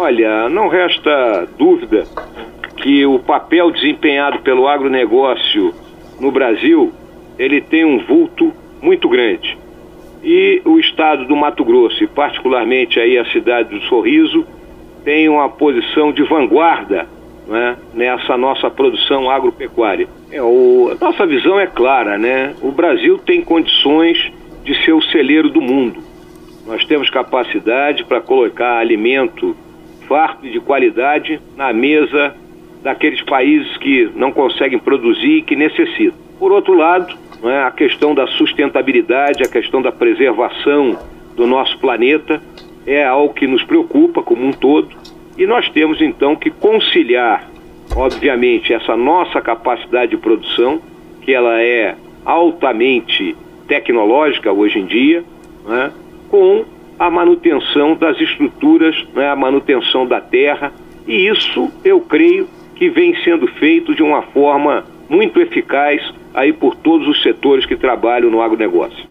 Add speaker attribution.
Speaker 1: Olha, não resta dúvida que o papel desempenhado pelo agronegócio no Brasil, ele tem um vulto muito grande. E o estado do Mato Grosso, e particularmente aí a cidade do Sorriso, tem uma posição de vanguarda né, nessa nossa produção agropecuária. É, o, a nossa visão é clara, né? O Brasil tem condições de ser o celeiro do mundo. Nós temos capacidade para colocar alimento farto e de qualidade na mesa daqueles países que não conseguem produzir e que necessitam. Por outro lado, é, a questão da sustentabilidade, a questão da preservação do nosso planeta é algo que nos preocupa como um todo e nós temos então que conciliar, obviamente, essa nossa capacidade de produção, que ela é altamente tecnológica hoje em dia, né, com a manutenção das estruturas, né, a manutenção da terra, e isso eu creio que vem sendo feito de uma forma muito eficaz aí por todos os setores que trabalham no agronegócio.